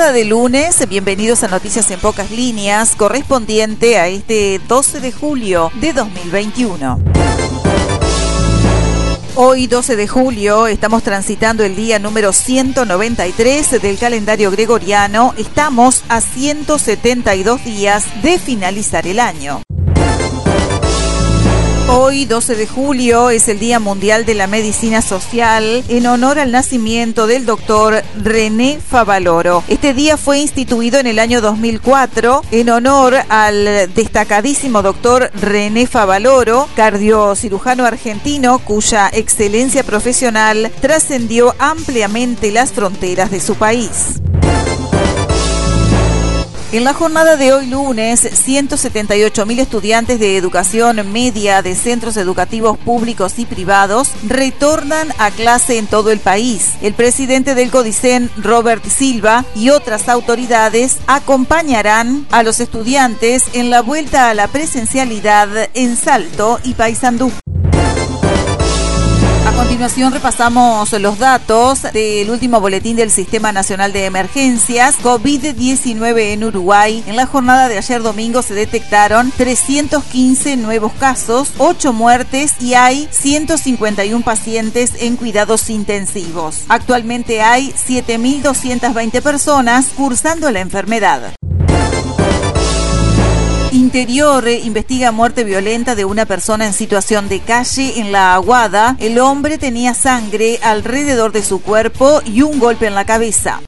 de lunes, bienvenidos a Noticias en Pocas Líneas, correspondiente a este 12 de julio de 2021. Hoy 12 de julio estamos transitando el día número 193 del calendario gregoriano. Estamos a 172 días de finalizar el año. Hoy, 12 de julio, es el Día Mundial de la Medicina Social en honor al nacimiento del doctor René Favaloro. Este día fue instituido en el año 2004 en honor al destacadísimo doctor René Favaloro, cardiocirujano argentino cuya excelencia profesional trascendió ampliamente las fronteras de su país. En la jornada de hoy lunes, 178.000 estudiantes de educación media de centros educativos públicos y privados retornan a clase en todo el país. El presidente del CODICEN, Robert Silva, y otras autoridades acompañarán a los estudiantes en la vuelta a la presencialidad en Salto y Paysandú. Continuación repasamos los datos del último boletín del Sistema Nacional de Emergencias COVID-19 en Uruguay. En la jornada de ayer domingo se detectaron 315 nuevos casos, 8 muertes y hay 151 pacientes en cuidados intensivos. Actualmente hay 7.220 personas cursando la enfermedad. Interior investiga muerte violenta de una persona en situación de calle en la Aguada. El hombre tenía sangre alrededor de su cuerpo y un golpe en la cabeza.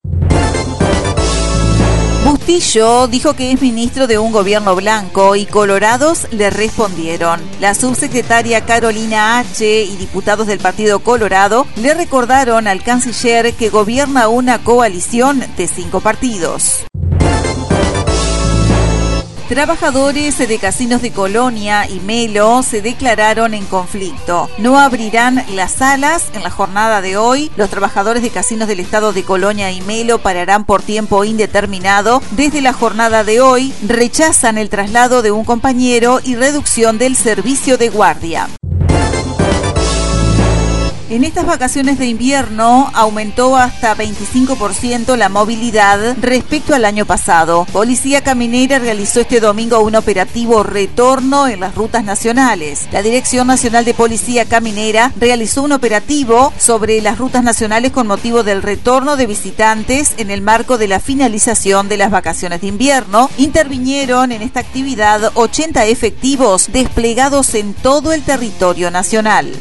Bustillo dijo que es ministro de un gobierno blanco y colorados le respondieron. La subsecretaria Carolina H. y diputados del Partido Colorado le recordaron al canciller que gobierna una coalición de cinco partidos. Trabajadores de casinos de Colonia y Melo se declararon en conflicto. No abrirán las salas en la jornada de hoy. Los trabajadores de casinos del estado de Colonia y Melo pararán por tiempo indeterminado. Desde la jornada de hoy rechazan el traslado de un compañero y reducción del servicio de guardia. En estas vacaciones de invierno aumentó hasta 25% la movilidad respecto al año pasado. Policía Caminera realizó este domingo un operativo retorno en las rutas nacionales. La Dirección Nacional de Policía Caminera realizó un operativo sobre las rutas nacionales con motivo del retorno de visitantes en el marco de la finalización de las vacaciones de invierno. Intervinieron en esta actividad 80 efectivos desplegados en todo el territorio nacional.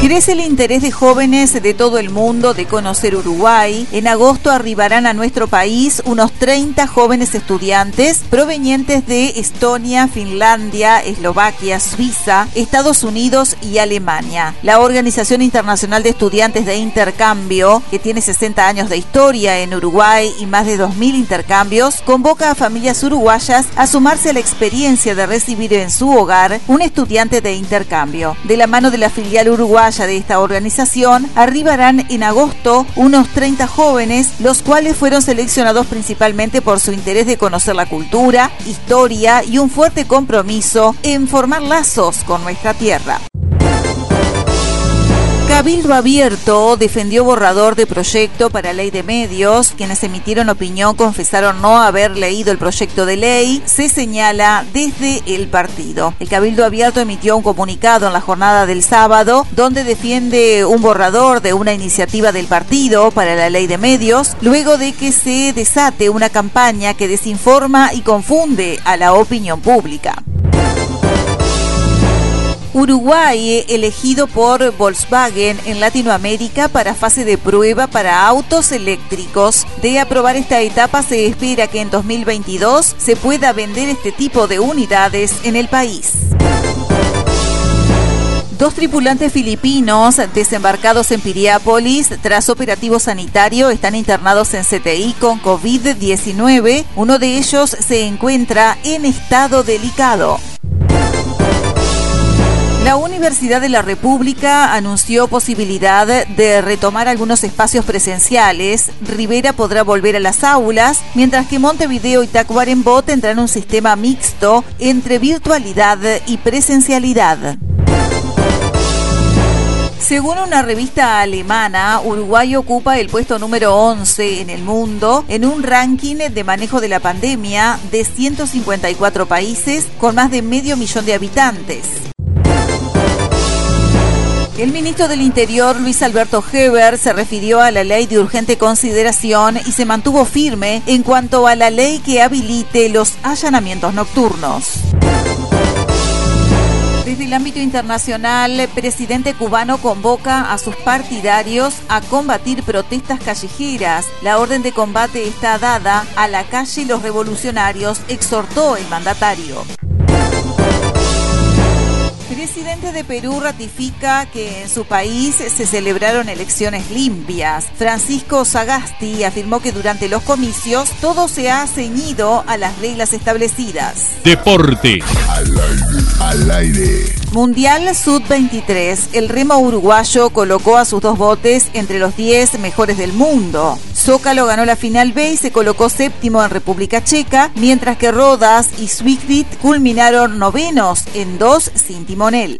Crece el interés de jóvenes de todo el mundo de conocer Uruguay. En agosto arribarán a nuestro país unos 30 jóvenes estudiantes provenientes de Estonia, Finlandia, Eslovaquia, Suiza, Estados Unidos y Alemania. La Organización Internacional de Estudiantes de Intercambio, que tiene 60 años de historia en Uruguay y más de 2.000 intercambios, convoca a familias uruguayas a sumarse a la experiencia de recibir en su hogar un estudiante de intercambio. De la mano de la filial uruguaya de esta organización, arribarán en agosto unos 30 jóvenes, los cuales fueron seleccionados principalmente por su interés de conocer la cultura, historia y un fuerte compromiso en formar lazos con nuestra tierra. Cabildo Abierto defendió borrador de proyecto para ley de medios. Quienes emitieron opinión confesaron no haber leído el proyecto de ley. Se señala desde el partido. El Cabildo Abierto emitió un comunicado en la jornada del sábado donde defiende un borrador de una iniciativa del partido para la ley de medios luego de que se desate una campaña que desinforma y confunde a la opinión pública. Uruguay elegido por Volkswagen en Latinoamérica para fase de prueba para autos eléctricos. De aprobar esta etapa se espera que en 2022 se pueda vender este tipo de unidades en el país. Dos tripulantes filipinos desembarcados en Piriápolis tras operativo sanitario están internados en CTI con COVID-19. Uno de ellos se encuentra en estado delicado. La Universidad de la República anunció posibilidad de retomar algunos espacios presenciales. Rivera podrá volver a las aulas, mientras que Montevideo y Tacuarembó tendrán un sistema mixto entre virtualidad y presencialidad. Según una revista alemana, Uruguay ocupa el puesto número 11 en el mundo en un ranking de manejo de la pandemia de 154 países con más de medio millón de habitantes. El ministro del Interior, Luis Alberto Heber, se refirió a la ley de urgente consideración y se mantuvo firme en cuanto a la ley que habilite los allanamientos nocturnos. Desde el ámbito internacional, el presidente cubano convoca a sus partidarios a combatir protestas callejeras. La orden de combate está dada a la calle los revolucionarios, exhortó el mandatario presidente de Perú ratifica que en su país se celebraron elecciones limpias. Francisco Sagasti afirmó que durante los comicios todo se ha ceñido a las reglas establecidas. Deporte. Al aire. Mundial Sud-23. El remo uruguayo colocó a sus dos botes entre los 10 mejores del mundo. Zócalo ganó la final B y se colocó séptimo en República Checa, mientras que Rodas y Swift culminaron novenos en dos sin timonel.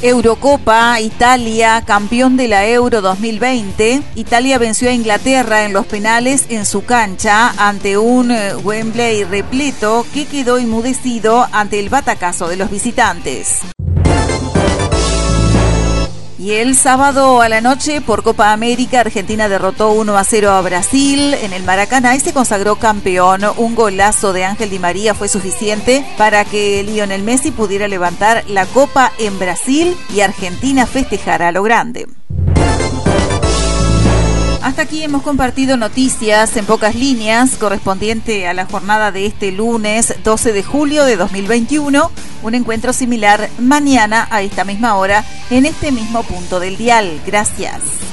Eurocopa, Italia, campeón de la Euro 2020. Italia venció a Inglaterra en los penales en su cancha ante un eh, Wembley repleto que quedó inmudecido ante el batacazo de los visitantes. Y el sábado a la noche por Copa América, Argentina derrotó 1 a 0 a Brasil en el Maracaná y se consagró campeón. Un golazo de Ángel Di María fue suficiente para que Lionel Messi pudiera levantar la Copa en Brasil y Argentina festejara a lo grande. Hasta aquí hemos compartido noticias en pocas líneas correspondiente a la jornada de este lunes 12 de julio de 2021. Un encuentro similar mañana a esta misma hora en este mismo punto del dial. Gracias.